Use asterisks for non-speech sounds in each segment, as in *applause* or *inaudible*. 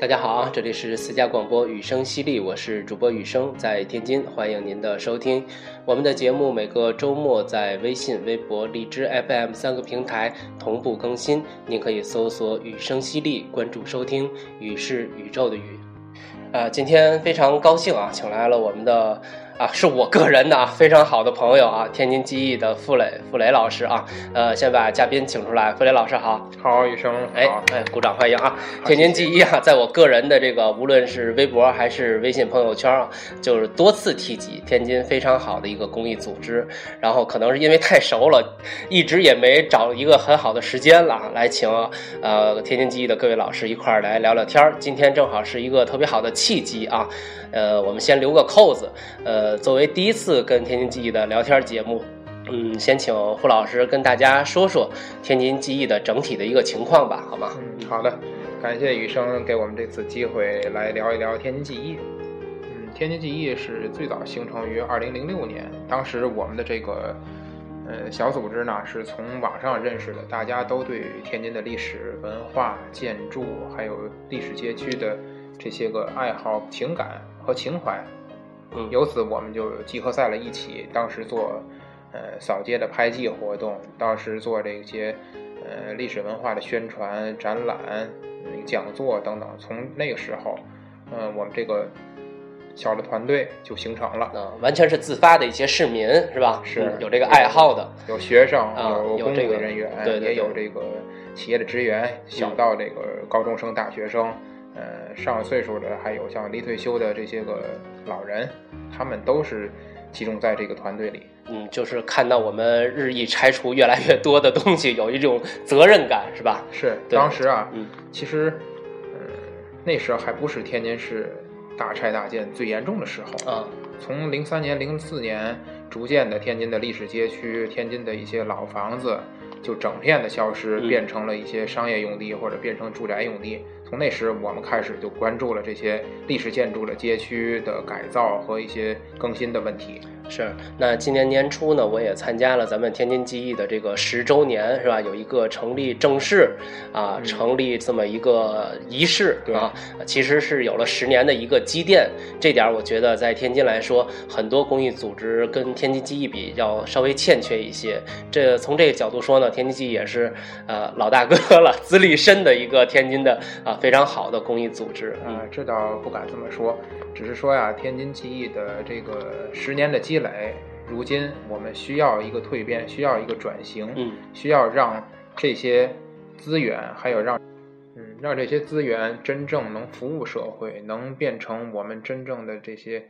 大家好啊，这里是私家广播雨声犀利，我是主播雨声，在天津，欢迎您的收听。我们的节目每个周末在微信、微博、荔枝 FM 三个平台同步更新，您可以搜索“雨声犀利”关注收听。雨是宇宙的雨。呃，今天非常高兴啊，请来了我们的。啊，是我个人的啊，非常好的朋友啊，天津记忆的傅磊，傅磊老师啊，呃，先把嘉宾请出来，傅磊老师好，好，雨生，哎哎，鼓掌欢迎啊，天津记忆啊，在我个人的这个无论是微博还是微信朋友圈啊，就是多次提及天津非常好的一个公益组织，然后可能是因为太熟了，一直也没找一个很好的时间了，来请呃天津记忆的各位老师一块儿来聊聊天儿，今天正好是一个特别好的契机啊。呃，我们先留个扣子。呃，作为第一次跟天津记忆的聊天节目，嗯，先请胡老师跟大家说说天津记忆的整体的一个情况吧，好吗？嗯，好的，感谢雨生给我们这次机会来聊一聊天津记忆。嗯，天津记忆是最早形成于二零零六年，当时我们的这个呃小组织呢是从网上认识的，大家都对天津的历史文化、建筑还有历史街区的这些个爱好、情感。和情怀，嗯，由此我们就集合在了一起。当时做，呃，扫街的拍记活动，当时做这些，呃，历史文化的宣传、展览、讲座等等。从那个时候，嗯，我们这个小的团队就形成了。嗯，完全是自发的一些市民，是吧？是有这个爱好的，有学生，有工作人员，对，也有这个企业的职员，小到这个高中生、大学生。呃，上岁数的，还有像离退休的这些个老人，他们都是集中在这个团队里。嗯，就是看到我们日益拆除越来越多的东西，有一种责任感，是吧？是。当时啊，嗯其实，嗯，那时候还不是天津市大拆大建最严重的时候啊。从零三年、零四年，逐渐的天津的历史街区、天津的一些老房子，就整片的消失，变成了一些商业用地或者变成住宅用地。从那时，我们开始就关注了这些历史建筑的街区的改造和一些更新的问题。是，那今年年初呢，我也参加了咱们天津记忆的这个十周年，是吧？有一个成立正式啊，成立这么一个仪式啊，其实是有了十年的一个积淀。这点我觉得在天津来说，很多公益组织跟天津记忆比要稍微欠缺一些。这从这个角度说呢，天津记忆也是呃老大哥了，资历深的一个天津的啊非常好的公益组织。啊，这倒不敢这么说。只是说呀，天津记忆的这个十年的积累，如今我们需要一个蜕变，需要一个转型，嗯，需要让这些资源，还有让，嗯，让这些资源真正能服务社会，能变成我们真正的这些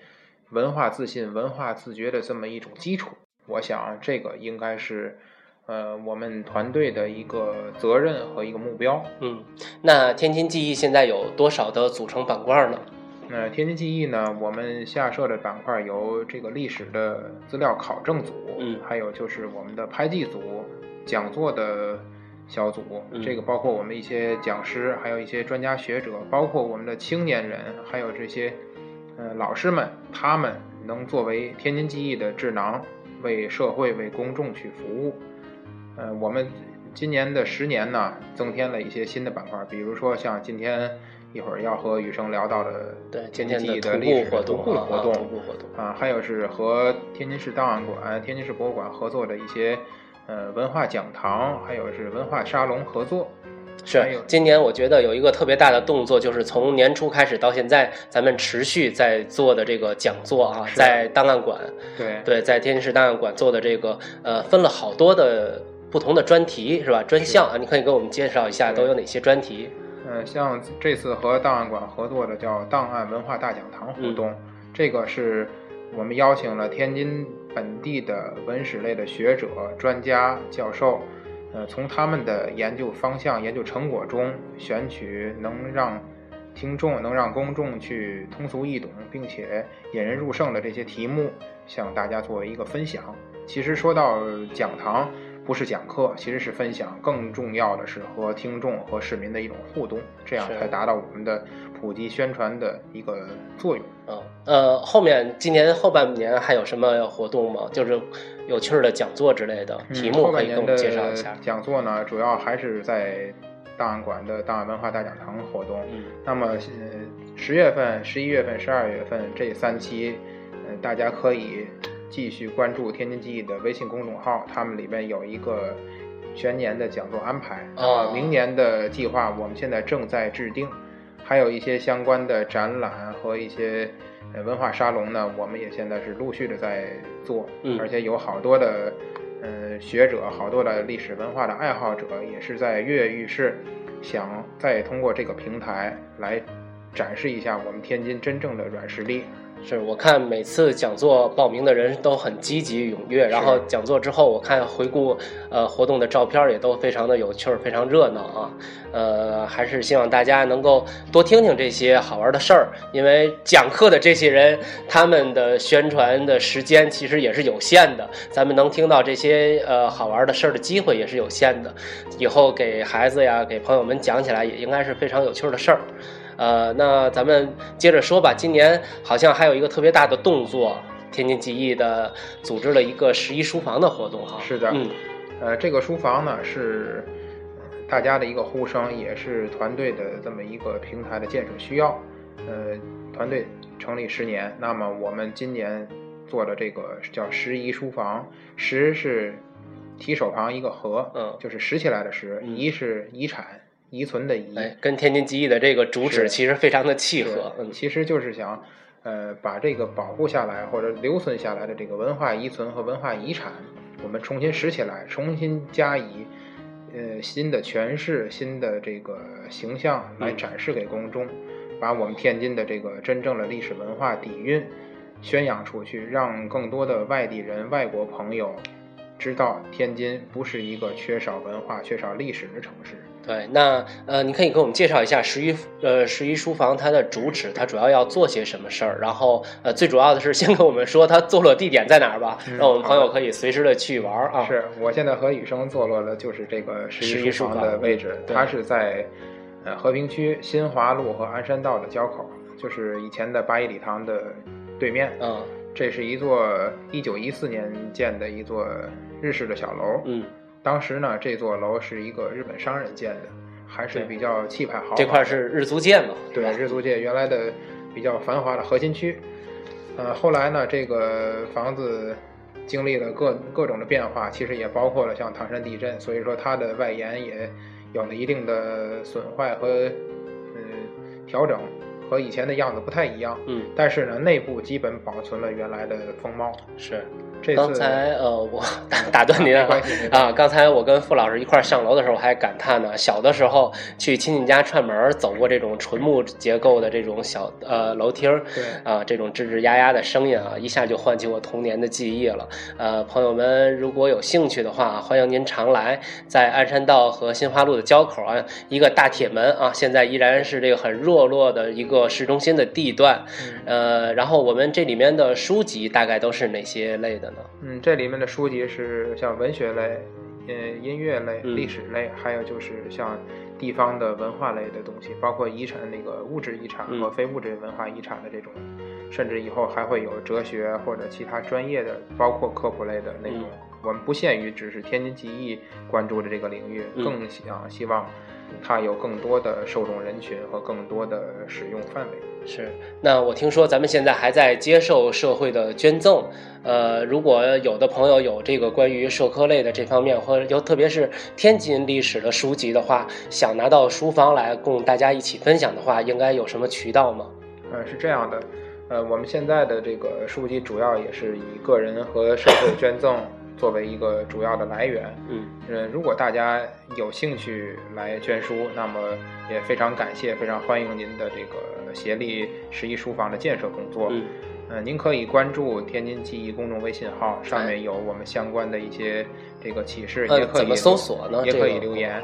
文化自信、文化自觉的这么一种基础。我想，这个应该是，呃，我们团队的一个责任和一个目标。嗯，那天津记忆现在有多少的组成板块呢？那天津记忆呢？我们下设的板块有这个历史的资料考证组，嗯，还有就是我们的拍记组、讲座的小组，这个包括我们一些讲师，还有一些专家学者，包括我们的青年人，还有这些呃老师们，他们能作为天津记忆的智囊，为社会、为公众去服务。呃，我们今年的十年呢，增添了一些新的板块，比如说像今天。一会儿要和雨生聊到的对天津记忆的历史徒步活动啊，还有是和天津市档案馆、天津市博物馆合作的一些呃文化讲堂，还有是文化沙龙合作。是，今年我觉得有一个特别大的动作，就是从年初开始到现在，咱们持续在做的这个讲座啊，在档案馆，对对，在天津市档案馆做的这个呃，分了好多的不同的专题是吧？专项啊，你可以给我们介绍一下都有哪些专题？呃，像这次和档案馆合作的叫档案文化大讲堂活动，这个是我们邀请了天津本地的文史类的学者、专家、教授，呃，从他们的研究方向、研究成果中选取能让听众、能让公众去通俗易懂，并且引人入胜的这些题目，向大家作为一个分享。其实说到讲堂。不是讲课，其实是分享。更重要的是和听众和市民的一种互动，这样才达到我们的普及宣传的一个作用。嗯，呃，后面今年后半年还有什么活动吗？就是有趣的讲座之类的题目，可以给我们介绍一下。讲座呢，主要还是在档案馆的档案文化大讲堂活动。嗯，那么呃十月份、十一月份、十二月份这三期，呃，大家可以继续关注天津记忆的微信公众号，他们里面有一个全年的讲座安排。哦呃明年的计划我们现在正在制定，还有一些相关的展览和一些呃文化沙龙呢，我们也现在是陆续的在做，嗯而且有好多的呃学者，好多的历史文化的爱好者也是在跃跃欲试，想再通过这个平台来展示一下我们天津真正的软实力。是我看每次讲座报名的人都很积极踊跃，然后讲座之后我看回顾呃活动的照片也都非常的有趣儿，非常热闹啊。呃，还是希望大家能够多听听这些好玩的事儿，因为讲课的这些人他们的宣传的时间其实也是有限的，咱们能听到这些呃好玩的事儿的机会也是有限的。以后给孩子呀，给朋友们讲起来也应该是非常有趣儿的事儿。呃，那咱们接着说吧。今年好像还有一个特别大的动作，天津记忆的组织了一个十一书房的活动哈。是的嗯呃，这个书房呢是呃大家的一个呼声，也是团队的这么一个平台的建设需要。呃，团队成立十年，那么我们今年做的这个叫十遗书房，十是提手旁一个和，嗯就是拾起来的拾，嗯遗是遗产、遗存的遗。哎，跟天津记忆的这个主旨其实非常的契合。嗯其实就是想，呃，把这个保护下来或者留存下来的这个文化遗存和文化遗产，我们重新拾起来，重新加以呃新的诠释、新的这个形象来嗯展示给公众，把我们天津的这个真正的历史文化底蕴宣扬出去，让更多的外地人、外国朋友知道天津不是一个缺少文化、缺少历史的城市。对，那呃，你可以给我们介绍一下十一呃十一书房它的主旨，它主要要做些什么事儿？然后呃，最主要的是先跟我们说它坐落地点在哪儿吧，嗯让我们朋友可以随时的去玩儿啊。是我现在和雨生坐落的就是这个十十一一书房的位置，对它是在呃和平区新华路和鞍山道的交口，就是以前的八一礼堂的对面。嗯这是一座一九一四年建的一座日式的小楼，嗯，当时呢这座楼是一个日本商人建的，还是比较气派豪华。这块是日租界嘛？对日租界原来的比较繁华的核心区。呃，后来呢，这个房子经历了各各种的变化，其实也包括了像唐山地震，所以说它的外延也有了一定的损坏和嗯调整，和以前的样子不太一样。嗯，但是呢，内部基本保存了原来的风貌。是。刚才呃，我 *laughs* 打打断您啊没关系没关系啊！刚才我跟傅老师一块儿上楼的时候，我还感叹呢，小的时候去亲戚家串门儿，走过这种纯木结构的这种小呃楼梯儿，对啊，这种吱吱呀呀的声音啊，一下就唤起我童年的记忆了。呃，朋友们如果有兴趣的话，欢迎您常来，在鞍山道和新华路的交口啊，一个大铁门啊，现在依然是这个很热络的一个市中心的地段。嗯呃，然后我们这里面的书籍大概都是哪些类的呢？嗯，这里面的书籍是像文学类、嗯音乐类、嗯历史类，还有就是像地方的文化类的东西，包括遗产那个物质遗产嗯和非物质文化遗产的这种，甚至以后还会有哲学或者其他专业的，包括科普类的内容。嗯我们不限于只是天津记忆关注的这个领域，嗯更想希望它有更多的受众人群和更多的使用范围。是，那我听说咱们现在还在接受社会的捐赠，呃，如果有的朋友有这个关于社科类的这方面，或者有特别是天津历史的书籍的话，想拿到书房来供大家一起分享的话，应该有什么渠道吗？呃，是这样的，呃，我们现在的这个书籍主要也是以个人和社会捐赠作为一个主要的来源。嗯呃，如果大家有兴趣来捐书，那么也非常感谢，非常欢迎您的这个协力十一书房的建设工作。嗯呃，您可以关注天津记忆公众微信号，上面有我们相关的一些这个启示，也呃，可以怎么搜索呢？也可以留言。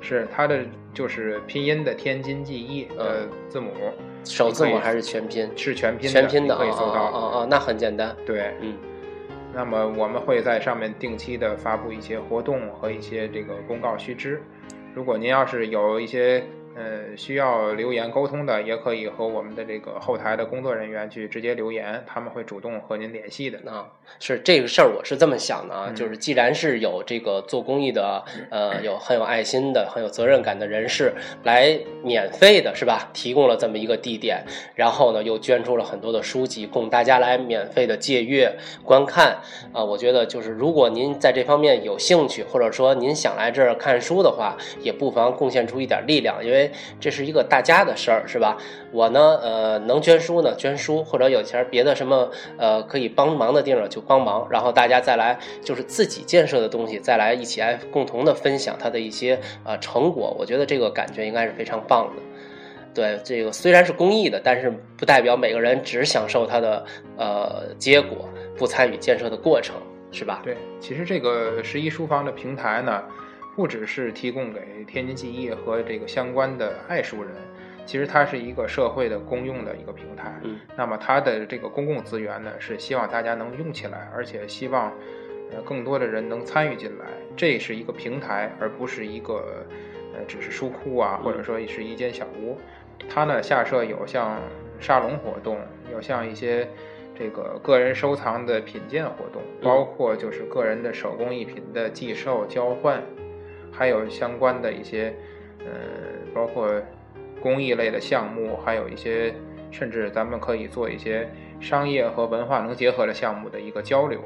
是它的就是拼音的天津记忆的嗯字母，首字母还是全拼？是全拼全拼的可以搜哦到。哦哦，那很简单。对，嗯那么我们会在上面定期的发布一些活动和一些这个公告须知。如果您要是有一些呃，需要留言沟通的，也可以和我们的这个后台的工作人员去直接留言，他们会主动和您联系的。啊，是这个事儿，我是这么想的啊，嗯就是既然是有这个做公益的，呃，有很有爱心的、很有责任感的人士来免费的，是吧？提供了这么一个地点，然后呢，又捐出了很多的书籍供大家来免费的借阅观看。啊、我觉得就是如果您在这方面有兴趣，或者说您想来这儿看书的话，也不妨贡献出一点力量，因为这是一个大家的事儿，是吧？我呢，呃，能捐书呢捐书，或者有钱儿别的什么呃可以帮忙的地方就帮忙，然后大家再来就是自己建设的东西，再来一起来共同的分享它的一些呃成果，我觉得这个感觉应该是非常棒的。对，这个虽然是公益的，但是不代表每个人只享受它的呃结果，不参与建设的过程，是吧？对，其实这个十一书房的平台呢，不只是提供给天津记忆和这个相关的爱书人，其实它是一个社会的公用的一个平台。嗯，那么它的这个公共资源呢，是希望大家能用起来，而且希望呃更多的人能参与进来。这是一个平台，而不是一个呃只是书库啊，或者说是一间小屋。它呢下设有像沙龙活动，有像一些这个个人收藏的品鉴活动，包括就是个人的手工艺品的寄售交换，还有相关的一些呃，包括公益类的项目，还有一些甚至咱们可以做一些商业和文化能结合的项目的一个交流，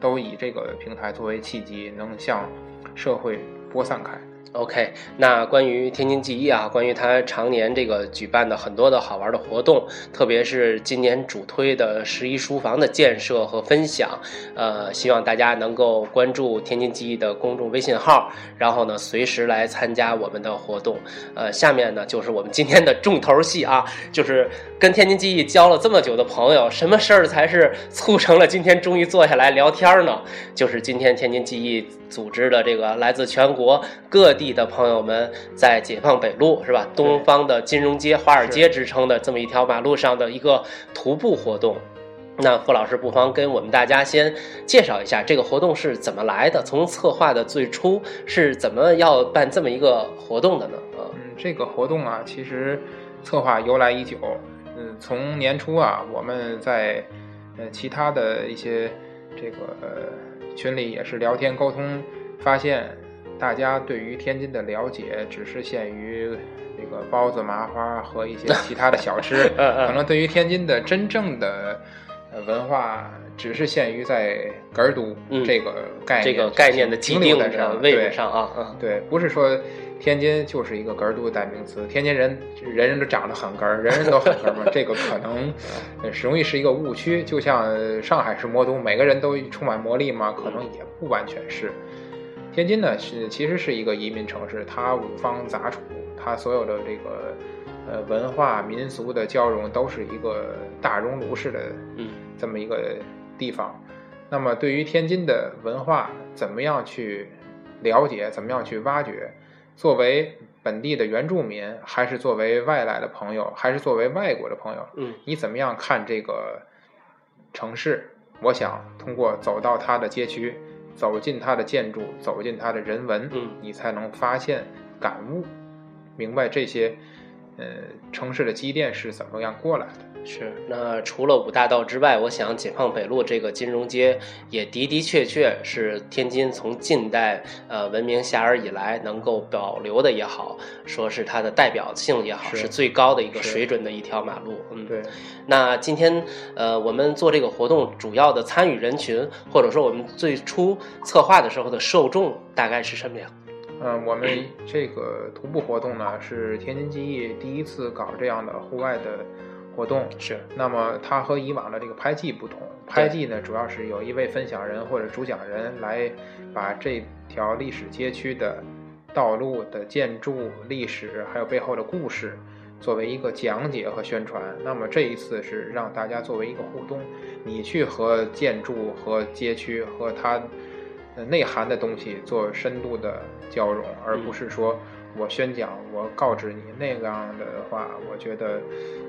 都以这个平台作为契机，能向社会播散开。OK，那关于天津记忆啊，关于它常年这个举办的很多的好玩的活动，特别是今年主推的十一书房的建设和分享，呃，希望大家能够关注天津记忆的公众微信号，然后呢，随时来参加我们的活动。呃，下面呢就是我们今天的重头戏啊，就是跟天津记忆交了这么久的朋友，什么事儿才是促成了今天终于坐下来聊天呢？就是今天天津记忆组织的这个来自全国各地的朋友们，在解放北路是吧？东方的金融街、华尔街之称的这么一条马路上的一个徒步活动。那傅老师不妨跟我们大家先介绍一下这个活动是怎么来的，从策划的最初是怎么要办这么一个活动的呢？啊，嗯，这个活动啊，其实策划由来已久。嗯，从年初啊，我们在呃其他的一些这个、呃、群里也是聊天沟通，发现大家对于天津的了解只是限于这个包子、麻花和一些其他的小吃，*laughs* 可能对于天津的真正的呃文化，只是限于在哏儿都嗯这个概念、这个概念的既定上对位置上啊，嗯，对，不是说天津就是一个哏儿都的代名词，天津人人人都长得很哏儿，人人都很哏儿嘛，*laughs* 这个可能呃容易是一个误区。就像呃上海是魔都，每个人都充满魔力嘛，可能也不完全是。天津呢是其实是一个移民城市，它五方杂处，它所有的这个呃文化民俗的交融都是一个大熔炉式的嗯这么一个地方。那么对于天津的文化，怎么样去了解，怎么样去挖掘？作为本地的原住民，还是作为外来的朋友，还是作为外国的朋友，嗯你怎么样看这个城市？我想通过走到它的街区，走进它的建筑，走进它的人文，嗯你才能发现、感悟、明白这些呃城市的积淀是怎么样过来的。是，那除了五大道之外，我想解放北路这个金融街也的的确确是天津从近代呃文明遐迩以来能够保留的也好，说是它的代表性也好，是是最高的一个水准的一条马路。嗯，对，那今天呃，我们做这个活动主要的参与人群，或者说我们最初策划的时候的受众大概是什么呀？嗯，我们这个徒步活动呢，是天津记忆第一次搞这样的户外的活动。是，那么它和以往的这个拍记不同，拍记呢主要是有一位分享人或者主讲人来把这条历史街区的道路的建筑历史，还有背后的故事，作为一个讲解和宣传。那么这一次是让大家作为一个互动，你去和建筑和街区和它呃内涵的东西做深度的交融，而不是说我宣讲，我告知你那样的话，我觉得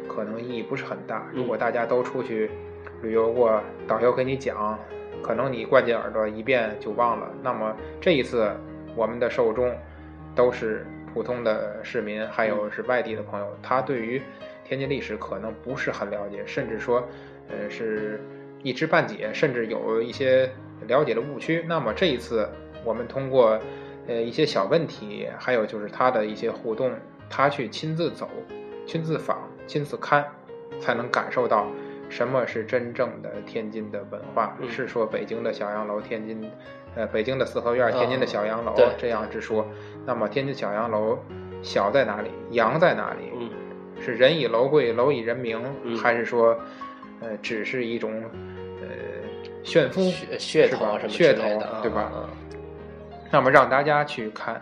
可能意义不是很大。如果大家都出去旅游过，导游给你讲，可能你灌进耳朵一遍就忘了。那么这一次，我们的受众都是普通的市民，还有是外地的朋友，他对于天津历史可能不是很了解，甚至说，呃，是一知半解，甚至有一些了解的误区。那么这一次，我们通过呃一些小问题，还有就是他的一些互动，他去亲自走、亲自访、亲自看，才能感受到什么是真正的天津的文化。是说北京的小洋楼，天津。呃，北京的四合院，天津的小洋楼，这样之说。那么，天津小洋楼小在哪里？洋在哪里？嗯，是人以楼贵，楼以人名，还是说，呃，只是一种呃炫富噱头什么噱头的，对吧？那么让大家去看，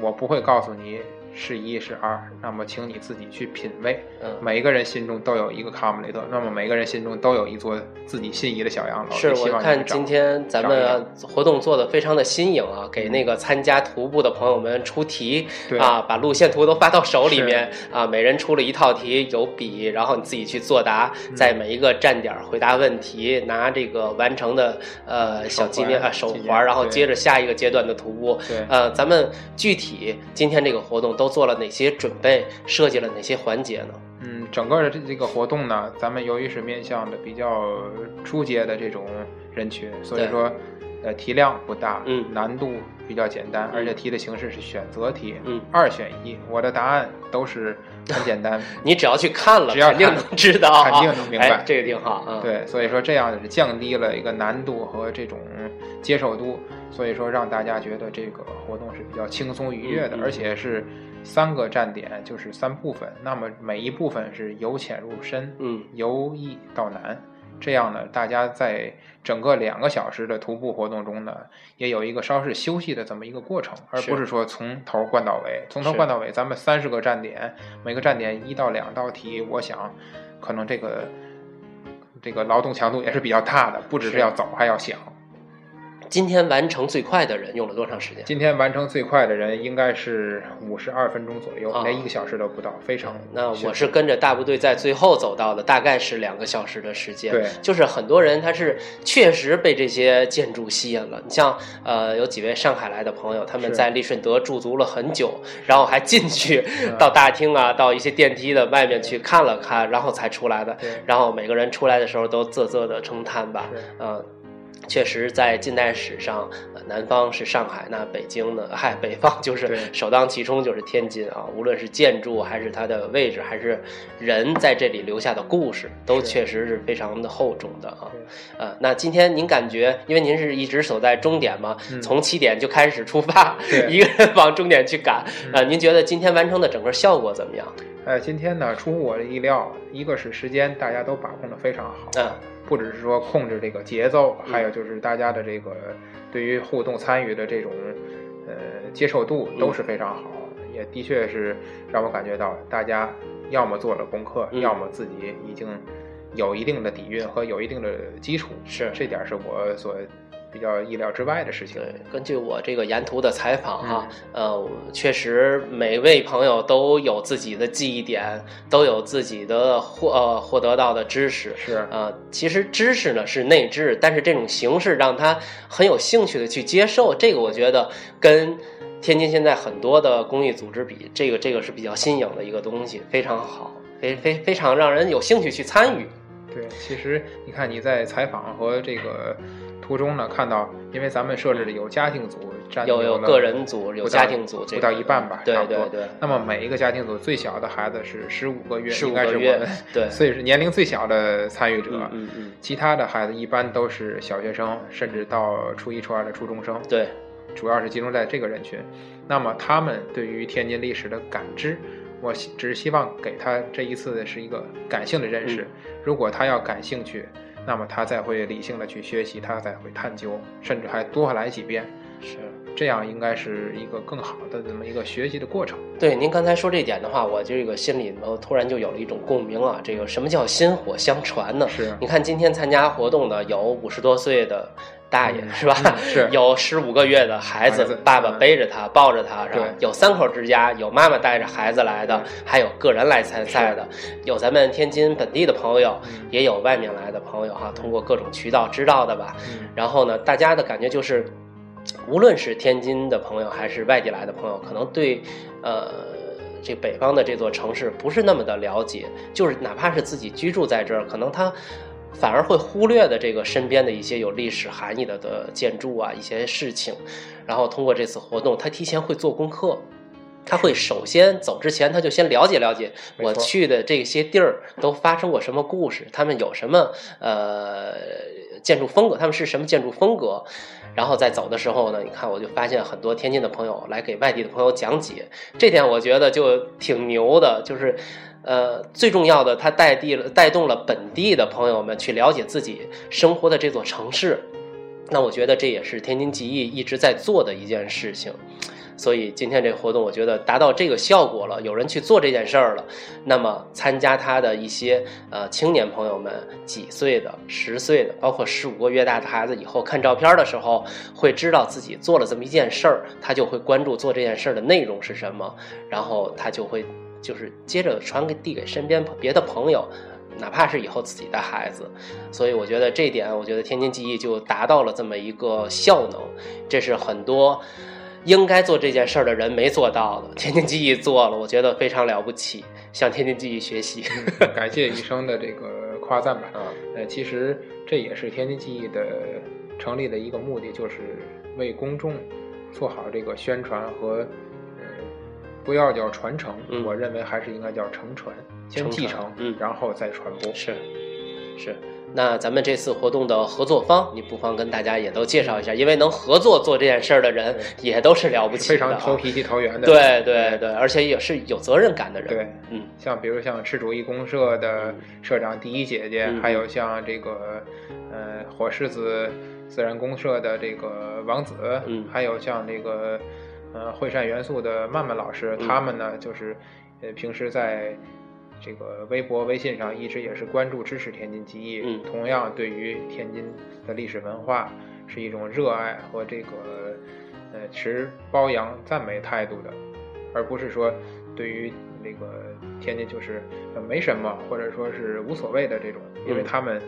我不会告诉你。是一是二，那么请你自己去品味。嗯，每个人心中都有一个卡姆雷特，那么每个人心中都有一座自己心仪的小洋楼。是我看今天咱们活动做的非常的新颖啊，给那个参加徒步的朋友们出题啊，把路线图都发到手里面啊，每人出了一套题，有笔，然后你自己去作答，在每一个站点回答问题，拿这个完成的呃小纪念啊手环，然后接着下一个阶段的徒步。对，呃，咱们具体今天这个活动都。都做了哪些准备？设计了哪些环节呢？嗯，整个的这这个活动呢，咱们由于是面向的比较初阶的这种人群，所以说，呃，题量不大，嗯，难度比较简单，而且题的形式是选择题，嗯，二选一，我的答案都是很简单，*laughs* 你只要去看了，只要肯定能知道，肯定能明白，这个挺好，对，所以说这样是降低了一个难度和这种接受度，所以说让大家觉得这个活动是比较轻松愉悦的，而且是。三个站点就是三部分，那么每一部分是由浅入深，嗯，由易到难，这样呢，大家在整个两个小时的徒步活动中呢，也有一个稍事休息的这么一个过程，而不是说从头灌到尾。从头灌到尾，咱们三十个站点，每个站点一到两道题，我想，可能这个这个劳动强度也是比较大的，不只是要走，还要想。今天完成最快的人用了多长时间？今天完成最快的人应该是五十二分钟左右，连一个小时都不到，非常。那我是跟着大部队在最后走到的，大概是两个小时的时间。对，就是很多人他是确实被这些建筑吸引了。你像呃，有几位上海来的朋友，他们在利顺德驻足了很久，然后还进去到大厅啊，到一些电梯的外面去看了看，然后才出来的。然后每个人出来的时候都啧啧的称叹吧，嗯。确实，在近代史上，南方是上海，那北京呢？嗨，北方就是首当其冲就是天津啊！无论是建筑，还是它的位置，还是人在这里留下的故事，都确实是非常的厚重的啊！呃，那今天您感觉，因为您是一直守在终点嘛，从起点就开始出发，一个人往终点去赶啊！您觉得今天完成的整个效果怎么样？呃，今天呢，出乎我的意料，一个是时间，大家都把控的非常好。嗯。不只是说控制这个节奏，还有就是大家的这个对于互动参与的这种呃接受度都是非常好，也的确是让我感觉到大家要么做了功课，要么自己已经有一定的底蕴和有一定的基础，是。这点是我所。比较意料之外的事情。对，根据我这个沿途的采访哈，呃，确实每位朋友都有自己的记忆点，都有自己的获呃获得到的知识。是呃，其实知识呢是内置，但是这种形式让他很有兴趣的去接受。这个我觉得跟天津现在很多的公益组织比，这个这个是比较新颖的一个东西，非常好，非非非常让人有兴趣去参与。对，其实你看你在采访和这个。途中呢，看到，因为咱们设置的有家庭组，占有有个人组，有家庭组，不到一半吧，对对对。那么每一个家庭组最小的孩子是十五个月，十五个月，对，*laughs* 所以是年龄最小的参与者。嗯嗯。其他的孩子一般都是小学生，甚至到初一、初二的初中生。对，主要是集中在这个人群。那么他们对于天津历史的感知，我只是希望给他这一次的是一个感性的认识。如果他要感兴趣。那么他再会理性的去学习，他才会探究，甚至还多来几遍，是这样，应该是一个更好的这么一个学习的过程。对，您刚才说这点的话，我这个心里头突然就有了一种共鸣啊。这个什么叫薪火相传呢？是，你看今天参加活动的有五十多岁的。大爷是吧？是 *laughs* 有十五个月的孩子，爸爸背着他，抱着他，是吧？有三口之家，有妈妈带着孩子来的，还有个人来参赛的，有咱们天津本地的朋友，也有外面来的朋友哈。通过各种渠道知道的吧。然后呢，大家的感觉就是，无论是天津的朋友还是外地来的朋友，可能对呃这北方的这座城市不是那么的了解，就是哪怕是自己居住在这儿，可能他。反而会忽略的这个身边的一些有历史含义的的建筑啊，一些事情，然后通过这次活动，他提前会做功课，他会首先走之前，他就先了解了解我去的这些地儿都发生过什么故事，他们有什么呃建筑风格，他们是什么建筑风格，然后在走的时候呢，你看我就发现很多天津的朋友来给外地的朋友讲解，这点我觉得就挺牛的，就是。呃，最重要的，它带地了，带动了本地的朋友们去了解自己生活的这座城市。那我觉得这也是天津记忆一直在做的一件事情。所以今天这个活动，我觉得达到这个效果了，有人去做这件事儿了。那么参加他的一些呃青年朋友们，几岁的、十岁的，包括十五个月大的孩子，以后看照片的时候，会知道自己做了这么一件事儿，他就会关注做这件事儿的内容是什么，然后他就会。就是接着传给递给身边别的朋友，哪怕是以后自己的孩子，所以我觉得这点，我觉得天津记忆就达到了这么一个效能，这是很多应该做这件事儿的人没做到的，天津记忆做了，我觉得非常了不起，向天津记忆学习，*laughs* 感谢医生的这个夸赞吧。啊，呃，其实这也是天津记忆的成立的一个目的，就是为公众做好这个宣传和。不要叫传承，我认为还是应该叫承传，先继承，嗯，然后再传播。是，是。那咱们这次活动的合作方，你不妨跟大家也都介绍一下，因为能合作做这件事儿的人，也都是了不起的，非常投脾气、投缘的。对对对，而且也是有责任感的人。对，嗯，像比如像赤主义公社的社长第一姐姐，还有像这个，呃，火狮子自然公社的这个王子，嗯，还有像这个。呃，惠善元素的曼曼老师，他们呢，就是，呃，平时在这个微博、微信上一直也是关注、支持天津记忆。嗯，同样对于天津的历史文化是一种热爱和这个，呃，持褒扬、赞美态度的，而不是说对于那个天津就是没什么或者说是无所谓的这种，因为他们。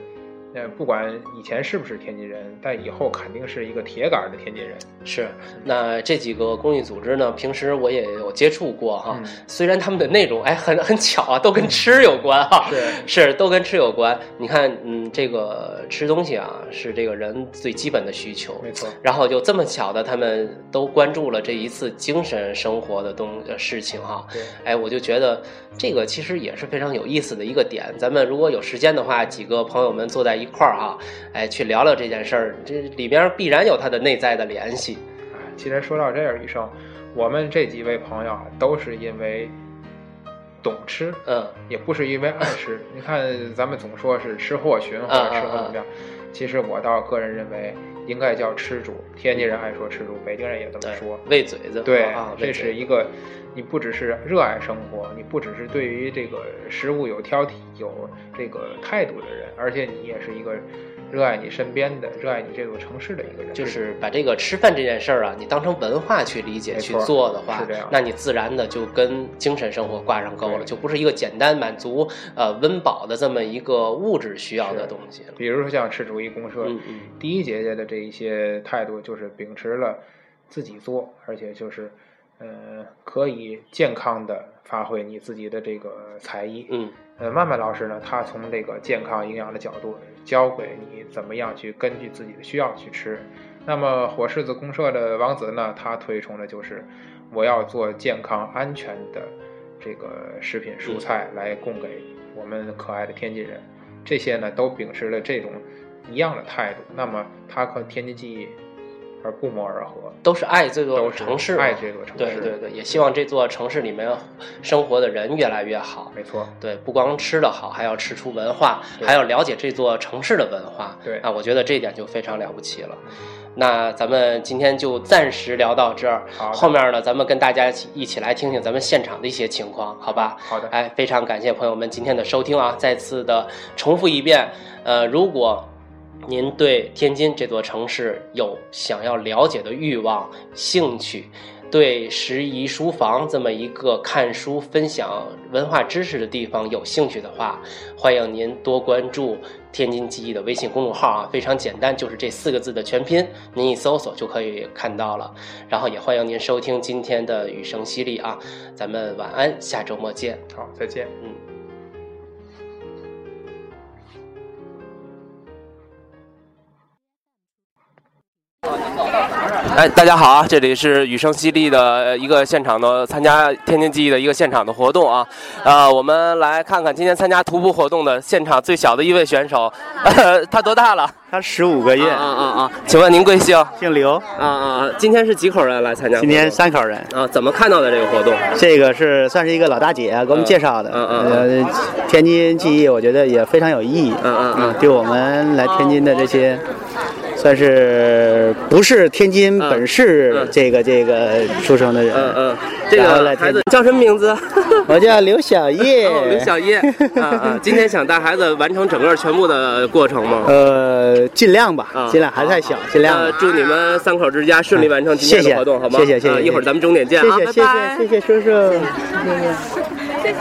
呃，不管以前是不是天津人，但以后肯定是一个铁杆的天津人。是，那这几个公益组织呢，平时我也有接触过哈。虽然他们的内容，哎，很很巧啊，都跟吃有关哈。是是，都跟吃有关。你看，嗯，这个吃东西啊，是这个人最基本的需求。没错。然后就这么巧的，他们都关注了这一次精神生活的东事情哈。对。哎，我就觉得这个其实也是非常有意思的一个点。咱们如果有时间的话，几个朋友们坐在一。一块儿哈，哎，去聊聊这件事儿，这里边必然有它的内在的联系。其实说到这儿，医生，我们这几位朋友啊，都是因为懂吃，嗯，也不是因为爱吃。你看，咱们总说是吃货群或者吃货怎么样，其实我倒个人认为，应该叫吃主。天津人爱说吃主，北京人也这么说，喂嘴子。对，这是一个。你不只是热爱生活，你不只是对于这个食物有挑剔、有这个态度的人，而且你也是一个热爱你身边的、热爱你这座城市的一个人。就是把这个吃饭这件事儿啊，你当成文化去理解、去做的话，那你自然的就跟精神生活挂上钩了，就不是一个简单满足呃温饱的这么一个物质需要的东西了。比如说像吃主义公社，第一姐姐的这一些态度，就是秉持了自己做，而且就是。呃，可以健康的发挥你自己的这个才艺。嗯，呃，曼曼老师呢，他从这个健康营养的角度教给你怎么样去根据自己的需要去吃。那么火柿子公社的王子呢，他推崇的就是我要做健康安全的这个食品蔬菜来供给我们可爱的天津人。这些呢，都秉持了这种一样的态度。那么他和天津记忆。而不谋而合，都是爱这座城市，爱这座城市。对对对，也希望这座城市里面生活的人越来越好。没错，对，不光吃的好，还要吃出文化，还要了解这座城市的文化。对啊，我觉得这一点就非常了不起了。那咱们今天就暂时聊到这儿，后面呢，咱们跟大家一起来听听咱们现场的一些情况，好吧？好的。哎，非常感谢朋友们今天的收听啊！再次的重复一遍，呃，如果。您对天津这座城市有想要了解的欲望、兴趣，对拾遗书房这么一个看书分享文化知识的地方有兴趣的话，欢迎您多关注天津记忆的微信公众号啊，非常简单，就是这四个字的全拼，您一搜索就可以看到了。然后也欢迎您收听今天的雨声淅沥啊，咱们晚安，下周末见。好，再见。嗯。哎，大家好啊！这里是雨声淅沥的一个现场的参加天津记忆的一个现场的活动啊。呃，我们来看看今天参加徒步活动的现场最小的一位选手，*laughs* 他多大了？他十五个月。啊啊啊！请问您贵姓？姓刘。啊啊！今天是几口人来参加？今天三口人。啊，怎么看到的这个活动？这个是算是一个老大姐给我们介绍的。嗯嗯。呃，天津记忆我觉得也非常有意义。嗯嗯嗯。对我们来天津的这些。算是不是天津本市这个这个出生的人？嗯嗯，这个孩子叫什么名字？*laughs* 我叫刘小叶。*laughs* 刘小叶，啊 *laughs* 啊！今天想带孩子完成整个全部的过程吗？呃，尽量吧，尽量还太小，尽量。祝你们三口之家顺利完成今天的活动，好吗？谢谢谢谢。一会儿咱们终点见啊！谢谢谢谢谢谢叔叔，谢谢。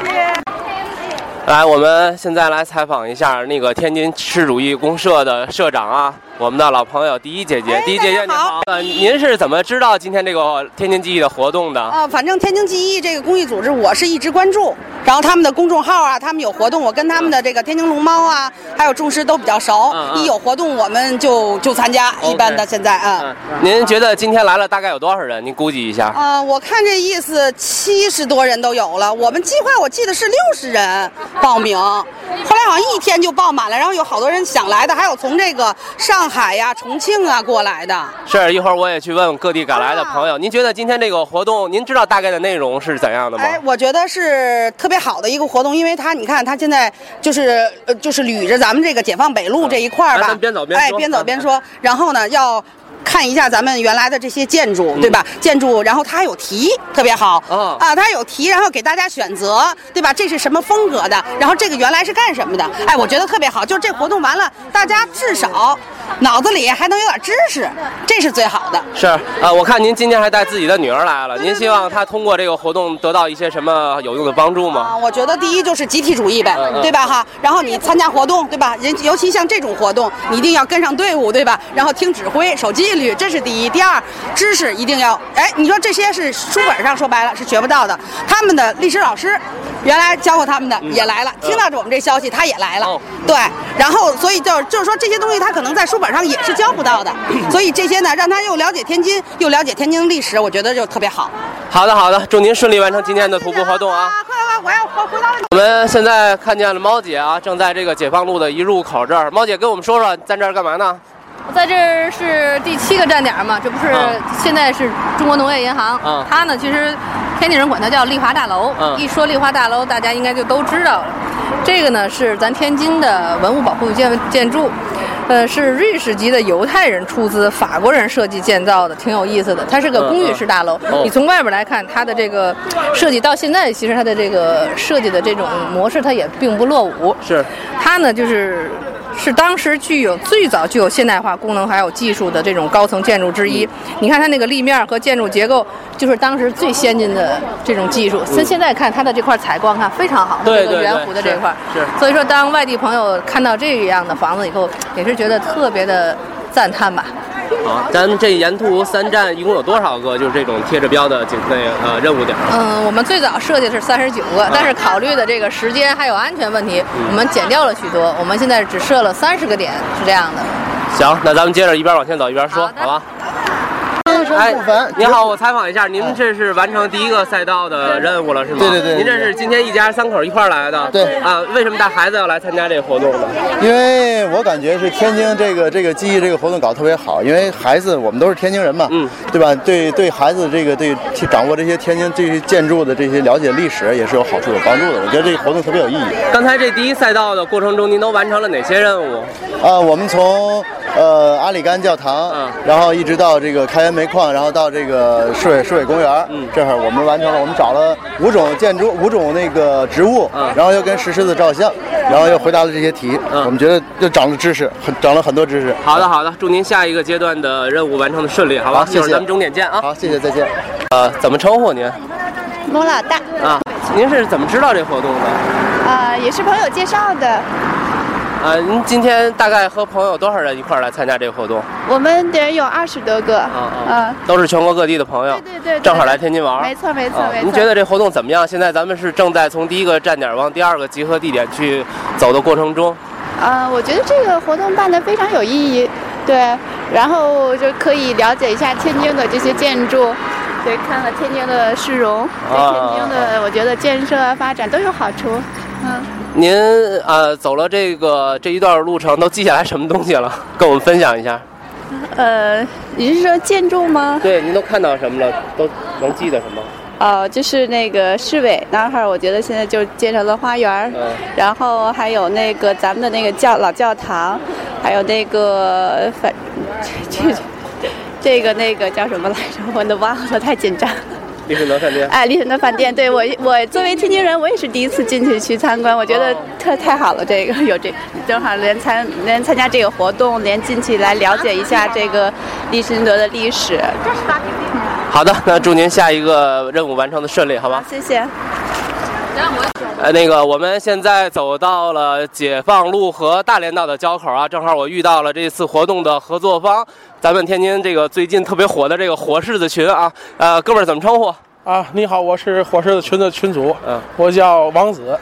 来，我们现在来采访一下那个天津市主义公社的社长啊。我们的老朋友第一姐姐，第一姐姐您好。呃，您是怎么知道今天这个天津记忆的活动的？啊，反正天津记忆这个公益组织，我是一直关注。然后他们的公众号啊，他们有活动，我跟他们的这个天津龙猫啊，还有众师都比较熟。一有活动，我们就就参加。一般的现在啊。您觉得今天来了大概有多少人？您估计一下。啊，我看这意思七十多人都有了。我们计划我记得是六十人报名，后来好像一天就报满了。然后有好多人想来的，还有从这个上。上海呀，重庆啊，过来的是一会儿我也去问问各地赶来的朋友。您觉得今天这个活动，您知道大概的内容是怎样的吗？哎，我觉得是特别好的一个活动，因为它，你看，它现在就是呃，就是捋着咱们这个解放北路这一块儿吧，边走边说，哎，边走边说。然后呢，要。看一下咱们原来的这些建筑，对吧？建筑，然后它有题，特别好。啊，啊，它有题，然后给大家选择，对吧？这是什么风格的？然后这个原来是干什么的？哎，我觉得特别好。就是这活动完了，大家至少脑子里还能有点知识，这是最好的。是啊，我看您今天还带自己的女儿来了，您希望她通过这个活动得到一些什么有用的帮助吗？啊，我觉得第一就是集体主义呗，对吧？哈，然后你参加活动，对吧？人尤其像这种活动，你一定要跟上队伍，对吧？然后听指挥，守纪。律，这是第一，第二，知识一定要，哎，你说这些是书本上说白了是学不到的，他们的历史老师原来教过他们的也来了，听到我们这消息他也来了，对，然后所以就就是说这些东西他可能在书本上也是教不到的，*clears throat* 所以这些呢让他又了解天津又了解天津历史，我觉得就特别好。好的好的，祝您顺利完成今天的徒步活动啊！快快快，我要回回到。我们现在看见了猫姐啊，正在这个解放路的一入口这儿，猫姐跟我们说说在这儿干嘛呢？在这儿是第七个站点嘛？这不是现在是中国农业银行。嗯，它呢，其实天津人管它叫丽华大楼。嗯，一说丽华大楼，大家应该就都知道了。这个呢是咱天津的文物保护建建筑，呃，是瑞士籍的犹太人出资，法国人设计建造的，挺有意思的。它是个公寓式大楼。你从外边来看，它的这个设计到现在，其实它的这个设计的这种模式，它也并不落伍。是，它呢就是。是当时具有最早具有现代化功能还有技术的这种高层建筑之一。你看它那个立面和建筑结构，就是当时最先进的这种技术。现现在看它的这块采光，看非常好，这个圆弧的这块。是。所以说，当外地朋友看到这样的房子以后，也是觉得特别的赞叹吧。好，咱这沿途三站一共有多少个？就是这种贴着标的警那呃任务点？嗯，我们最早设计是三十九个，但是考虑的这个时间还有安全问题，我们减掉了许多。我们现在只设了三十个点，是这样的。行，那咱们接着一边往前走一边说，好吧？哎，你好，我采访一下，您这是完成第一个赛道的任务了，是吗？对对对。您这是今天一家三口一块来的？对。啊，为什么带孩子要来参加这个活动呢？因为我感觉是天津这个这个记忆这个活动搞得特别好，因为孩子我们都是天津人嘛，嗯，对吧？对对孩子这个对去掌握这些天津这些建筑的这些了解历史也是有好处有帮助的。我觉得这个活动特别有意义。刚才这第一赛道的过程中，您都完成了哪些任务？啊，我们从呃阿里干教堂，嗯，然后一直到这个开元煤矿，然后到这个市委市委公园，嗯，这会儿我们完成了，我们找了五种建筑，五种那个植物，嗯，然后又跟石狮子照相，然后又回答了这些题，嗯，我们觉得又长了知识，很长了很多知识。好的好的，祝您下一个阶段的任务完成的顺利，好吧？谢谢，咱们终点见啊！好，谢谢，再见。呃，怎么称呼您？某老大。啊，您是怎么知道这活动的？啊，也是朋友介绍的。啊，您今天大概和朋友多少人一块儿来参加这个活动？我们得有二十多个。啊啊。都是全国各地的朋友。对对对。正好来天津玩。没错没错没错。您觉得这活动怎么样？现在咱们是正在从第一个站点往第二个集合地点去走的过程中。啊，我觉得这个活动办得非常有意义。对，然后就可以了解一下天津的这些建筑，对，看了天津的市容，对天津的我觉得建设发展都有好处。嗯。您呃走了这个这一段路程都记下来什么东西了？*laughs* 跟我们分享一下。呃，你是说建筑吗？对，您都看到什么了？都能记得什么？哦，就是那个市委那儿，我觉得现在就建成了花园嗯。然后还有那个咱们的那个教老教堂，还有那个反 *laughs* 这这个那个叫什么来着？我都忘了，太紧张。丽顺德饭店。哎，丽顺德饭店，对我我作为天津人，我也是第一次进去去参观，我觉得特太好了。这个 *laughs* 有这正好连参连参加这个活动，连进去来了解一下这个丽顺德的历史。好的，那祝您下一个任务完成的顺利，好吗？谢谢。呃，那个我们现在走到了解放路和大连道的交口啊，正好我遇到了这次活动的合作方，咱们天津这个最近特别火的这个火柿子群啊，呃，哥们儿怎么称呼？啊，你好，我是火柿子群的群主，嗯，我叫王子。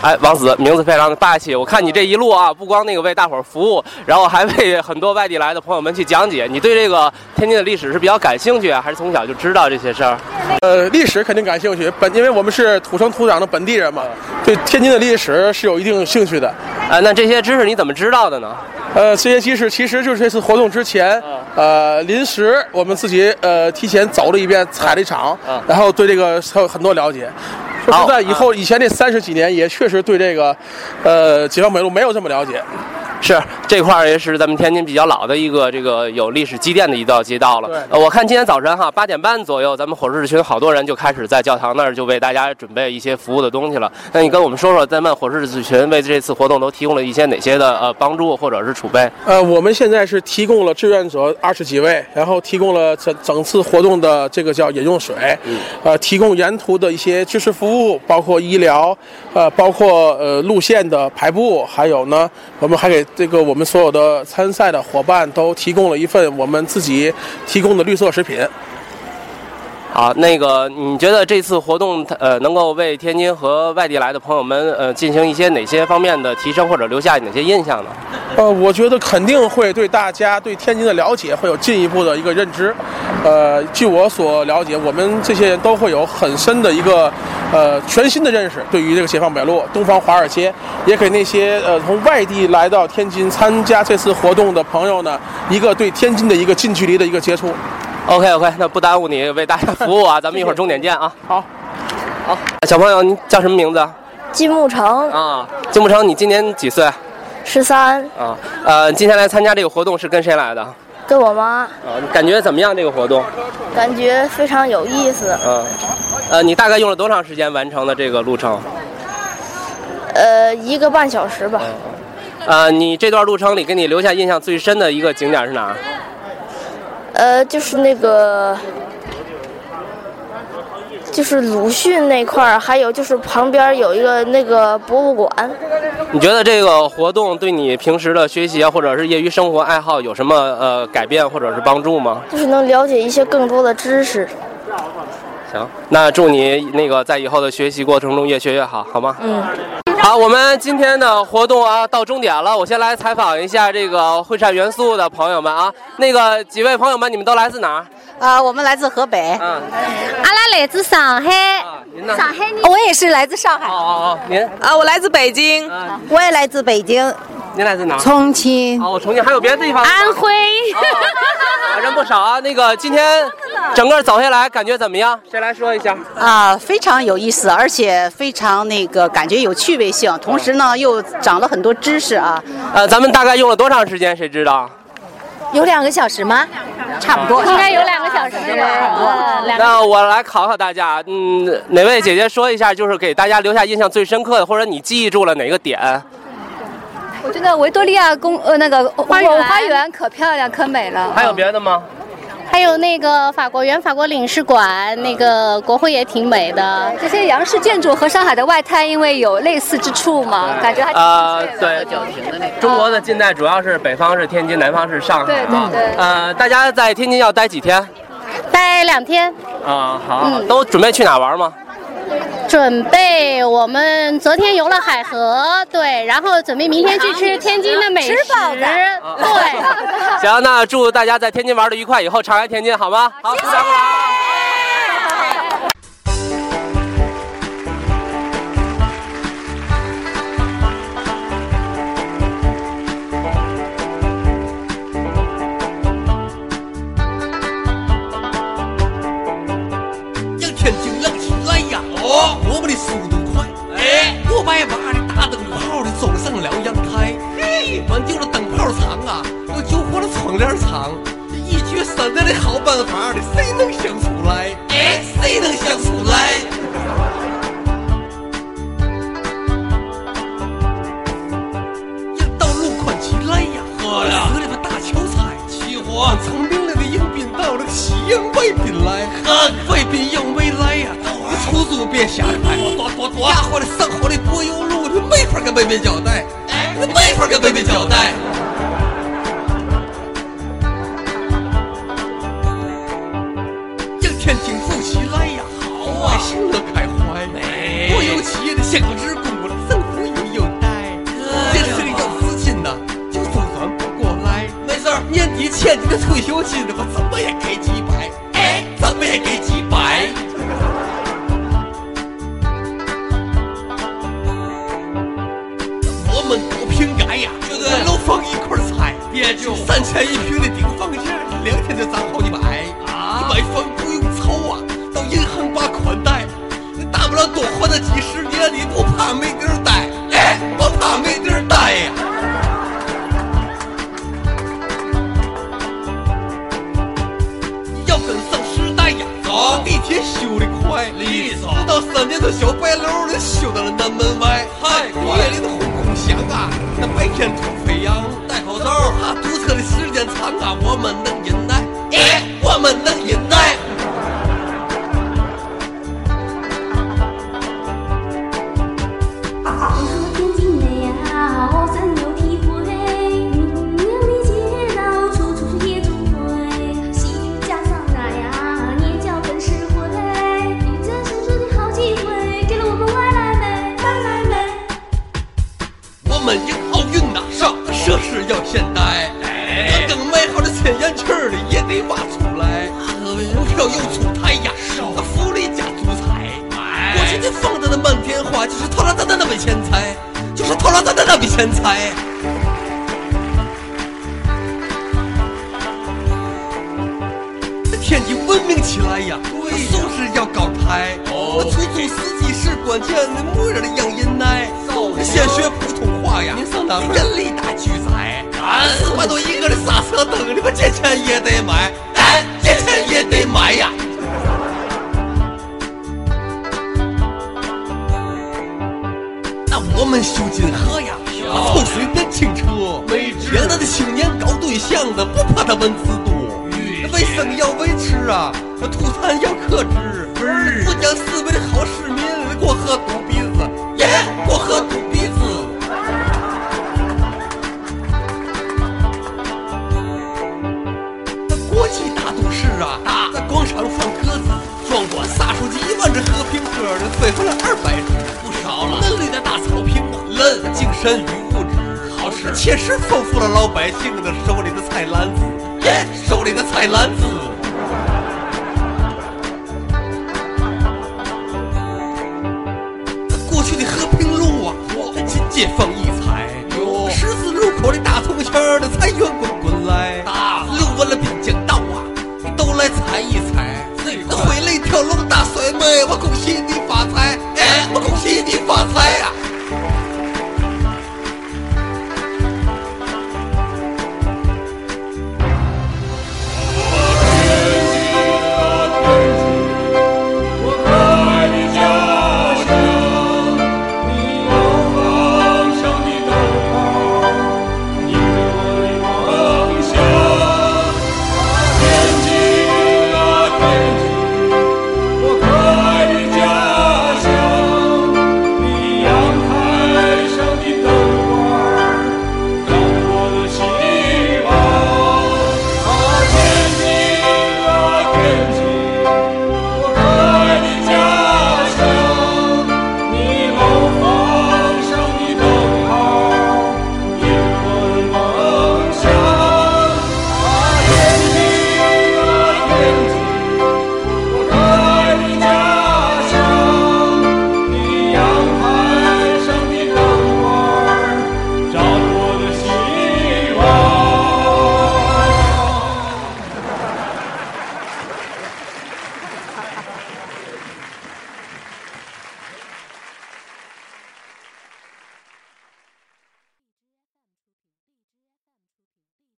哎，王子，名字非常的霸气。我看你这一路啊，不光那个为大伙儿服务，然后还为很多外地来的朋友们去讲解。你对这个天津的历史是比较感兴趣啊，还是从小就知道这些事儿？呃，历史肯定感兴趣，本因为我们是土生土长的本地人嘛，对天津的历史是有一定兴趣的。啊，那这些知识你怎么知道的呢？呃，这些知识其实就是这次活动之前，呃，临时我们自己呃提前走了一遍，踩了一场，然后对这个还有很多了解。说实在，以后以前这三十几年也确实对这个，呃，解放北路没有这么了解。是这块儿也是咱们天津比较老的一个这个有历史积淀的一道街道了。呃，我看今天早晨哈八点半左右，咱们火柿子群好多人就开始在教堂那儿就为大家准备一些服务的东西了。那你跟我们说说，咱们火柿子群为这次活动都提供了一些哪些的呃帮助或者是储备？呃，我们现在是提供了志愿者二十几位，然后提供了整整次活动的这个叫饮用水，呃，提供沿途的一些支持服务，包括医疗，呃，包括呃路线的排布，还有呢，我们还给这个我们所有的参赛的伙伴都提供了一份我们自己提供的绿色食品。好，那个你觉得这次活动呃能够为天津和外地来的朋友们呃进行一些哪些方面的提升或者留下哪些印象呢？呃，我觉得肯定会对大家对天津的了解会有进一步的一个认知。呃，据我所了解，我们这些人都会有很深的一个呃全新的认识，对于这个解放北路、东方华尔街，也给那些呃从外地来到天津参加这次活动的朋友呢，一个对天津的一个近距离的一个接触。OK OK，那不耽误你为大家 *laughs* 服务啊，咱们一会儿终点见啊。好，好，小朋友，你叫什么名字？金木成。啊，金木成，你今年几岁？十三。啊，呃，今天来参加这个活动是跟谁来的？跟我妈。啊，感觉怎么样？这个活动？感觉非常有意思。嗯，呃，你大概用了多长时间完成的这个路程？呃，一个半小时吧。呃，你这段路程里给你留下印象最深的一个景点是哪儿？呃，就是那个，就是鲁迅那块儿，还有就是旁边有一个那个博物馆。你觉得这个活动对你平时的学习啊，或者是业余生活爱好有什么呃改变或者是帮助吗？就是能了解一些更多的知识。行，那祝你那个在以后的学习过程中越学越好，好吗？嗯。好，我们今天的活动啊到终点了。我先来采访一下这个会善元素的朋友们啊。那个几位朋友们，你们都来自哪儿？啊，我们来自河北。嗯。阿拉来自上海。啊，您呢？上海人。我也是来自上海。哦哦哦，您？啊，我来自北京。我也来自北京。您来自哪儿？重庆。哦，重庆还有别的地方？安徽。人不少啊。那个今天整个走下来感觉怎么样？谁来说一下？啊，非常有意思，而且非常那个感觉有趣味性，同时呢又长了很多知识啊。呃，咱们大概用了多长时间？谁知道？有两个小时吗？差不多，应该有两个小时吧。那我来考考大家，嗯，哪位姐姐说一下，就是给大家留下印象最深刻的，或者你记住了哪个点？我觉得维多利亚公呃那个花园花园可漂亮可美了。还有别的吗？还有那个法国原法国领事馆，那个国会也挺美的。这些洋式建筑和上海的外滩因为有类似之处嘛，感觉还啊，对，中国的近代主要是北方是天津，南方是上海。对对对。呃，大家在天津要待几天？待两天。啊，好，都准备去哪玩吗？准备，我们昨天游了海河，*laughs* 对，然后准备明天去吃天津的美食，对。*laughs* 行，那祝大家在天津玩的愉快，以后常来天津，好吗？好，鼓掌鼓掌。哎，我百八的大灯泡的走上了阳台，嘿，满地的灯泡厂啊，又救火的窗帘厂，一举三得的好办法的，谁能想出来？哎，谁能想出来？道路宽起来呀，好了，死里把大桥拆，起火，聪明了的迎宾到了，喜迎外宾来，呵，外宾又没来呀。出租别瞎开，压坏了生活的柏油路，你没法跟妹妹交代，哎，你没法跟妹妹交代。让天津富起来呀，好啊，兴乐开怀。国有企业的现职工了，政府也有待。这事里要资金呐，就周转不过来。没事年底欠你的退休金，我怎么也给几百，哎，怎么也给几百。三千一平的顶房价，两天就涨好几百。啊！买房不用愁啊，到银行把款贷，你大不了多活那几十年，你不怕没地儿待？哎，不怕没地儿四块都一个的刹车灯，你们借钱也得买，哎，借钱也得买呀！那我们修金河呀，河水变清澈，现在的青年搞对象的不怕他文字多，卫生要维持啊，土产要克制，富江市的好市民过河堵鼻子，耶，过河堵。人肥回了二百只，不少了。嫩绿的大草坪，嫩净身于物质，好使，确实丰富了老百姓的手里的菜篮子。耶，手里的菜篮子。过去的和平路啊，哇，金界放异彩。十字路口的大铜钱儿的财源滚滚来。大，路完了滨江道啊，都来踩一踩。那快，回来一条龙。我恭喜你发财。